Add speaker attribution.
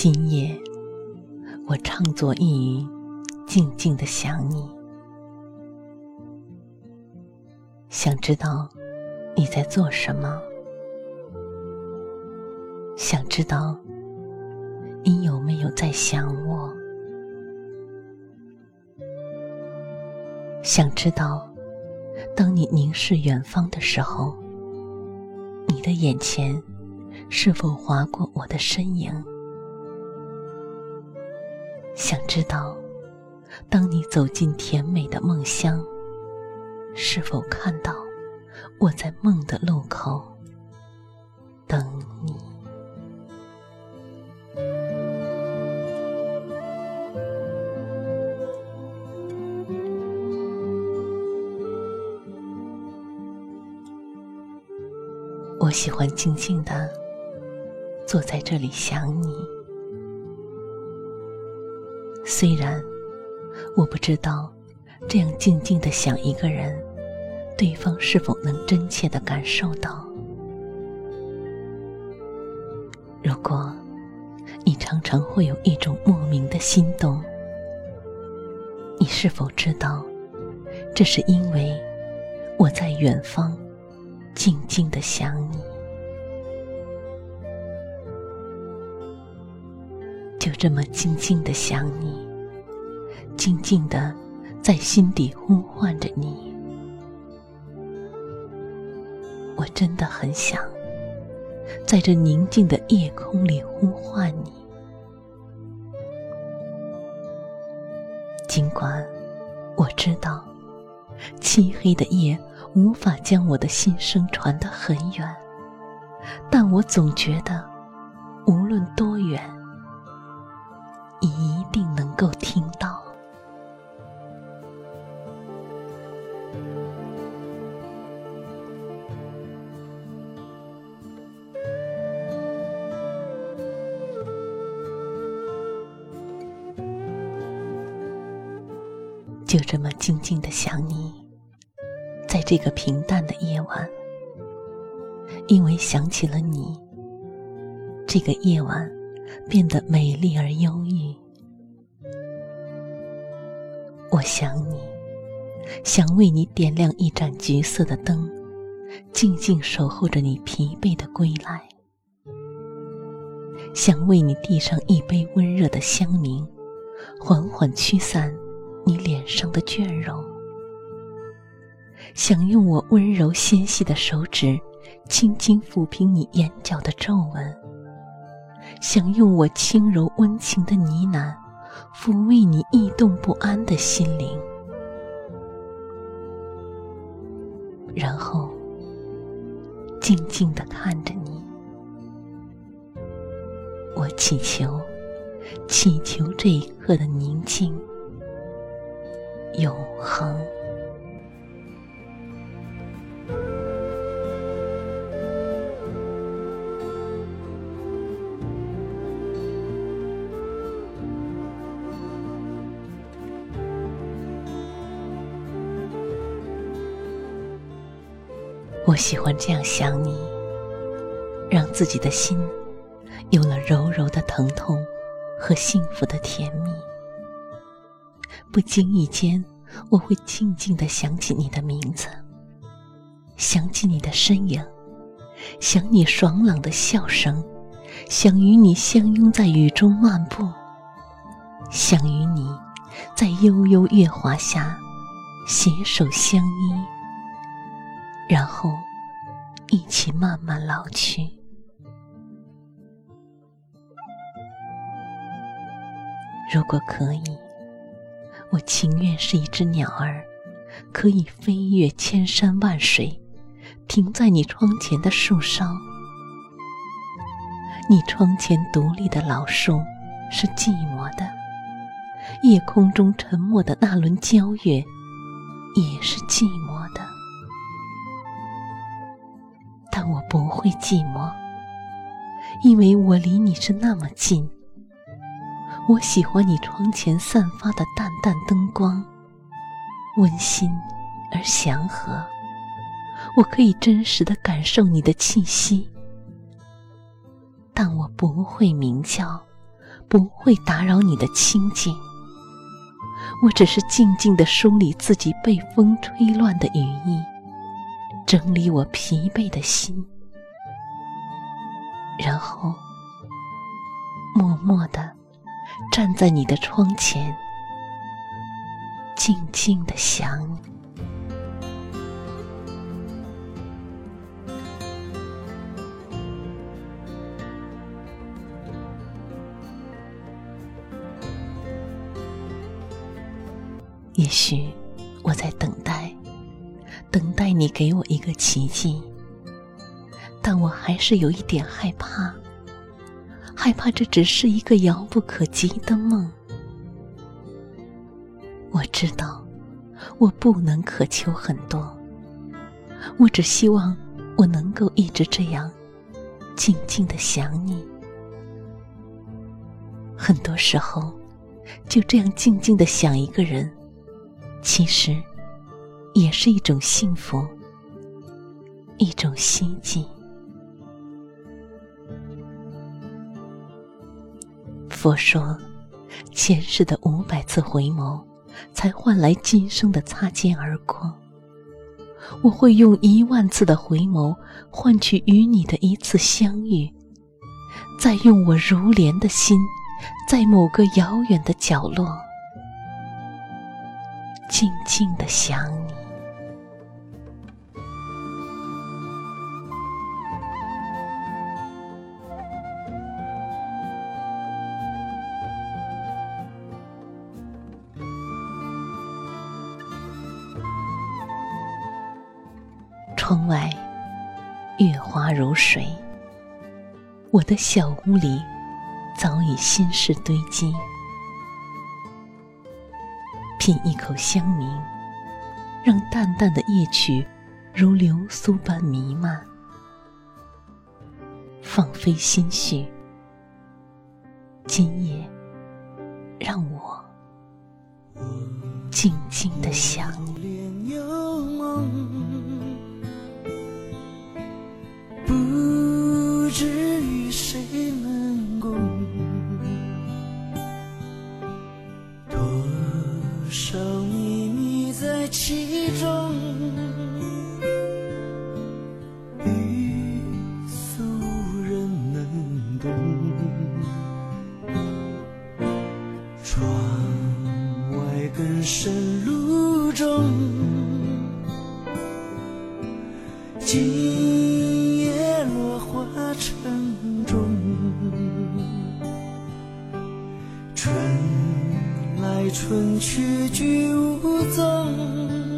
Speaker 1: 今夜，我唱作一语，静静的想你，想知道你在做什么，想知道你有没有在想我，想知道当你凝视远方的时候，你的眼前是否划过我的身影。想知道，当你走进甜美的梦乡，是否看到我在梦的路口等你？我喜欢静静的坐在这里想你。虽然我不知道，这样静静的想一个人，对方是否能真切的感受到。如果你常常会有一种莫名的心动，你是否知道，这是因为我在远方静静的想你？就这么静静的想你，静静的在心底呼唤着你。我真的很想在这宁静的夜空里呼唤你，尽管我知道漆黑的夜无法将我的心声传得很远，但我总觉得无论多远。你一定能够听到，就这么静静的想你，在这个平淡的夜晚，因为想起了你，这个夜晚。变得美丽而忧郁。我想你，想为你点亮一盏橘色的灯，静静守候着你疲惫的归来；想为你递上一杯温热的香茗，缓缓驱散你脸上的倦容；想用我温柔纤细的手指，轻轻抚平你眼角的皱纹。想用我轻柔温情的呢喃，抚慰你异动不安的心灵，然后静静的看着你。我祈求，祈求这一刻的宁静，永恒。我喜欢这样想你，让自己的心有了柔柔的疼痛和幸福的甜蜜。不经意间，我会静静的想起你的名字，想起你的身影，想你爽朗的笑声，想与你相拥在雨中漫步，想与你在悠悠月华下携手相依，然后一起慢慢老去。如果可以，我情愿是一只鸟儿，可以飞越千山万水，停在你窗前的树梢。你窗前独立的老树是寂寞的，夜空中沉默的那轮皎月也是寂寞的。但我不会寂寞，因为我离你是那么近。我喜欢你窗前散发的淡淡灯光，温馨而祥和。我可以真实的感受你的气息。但我不会鸣叫，不会打扰你的清静。我只是静静的梳理自己被风吹乱的羽翼，整理我疲惫的心，然后默默的站在你的窗前，静静的想你。也许我在等待，等待你给我一个奇迹，但我还是有一点害怕，害怕这只是一个遥不可及的梦。我知道，我不能渴求很多，我只希望我能够一直这样静静的想你。很多时候，就这样静静的想一个人。其实，也是一种幸福，一种希冀。佛说，前世的五百次回眸，才换来今生的擦肩而过。我会用一万次的回眸，换取与你的一次相遇，再用我如莲的心，在某个遥远的角落。静静的想你，窗外月华如水，我的小屋里早已心事堆积。品一口香茗，让淡淡的夜曲如流苏般弥漫，放飞心绪。今夜，让我静静的想你。至于谁能城中，春来春去俱无踪。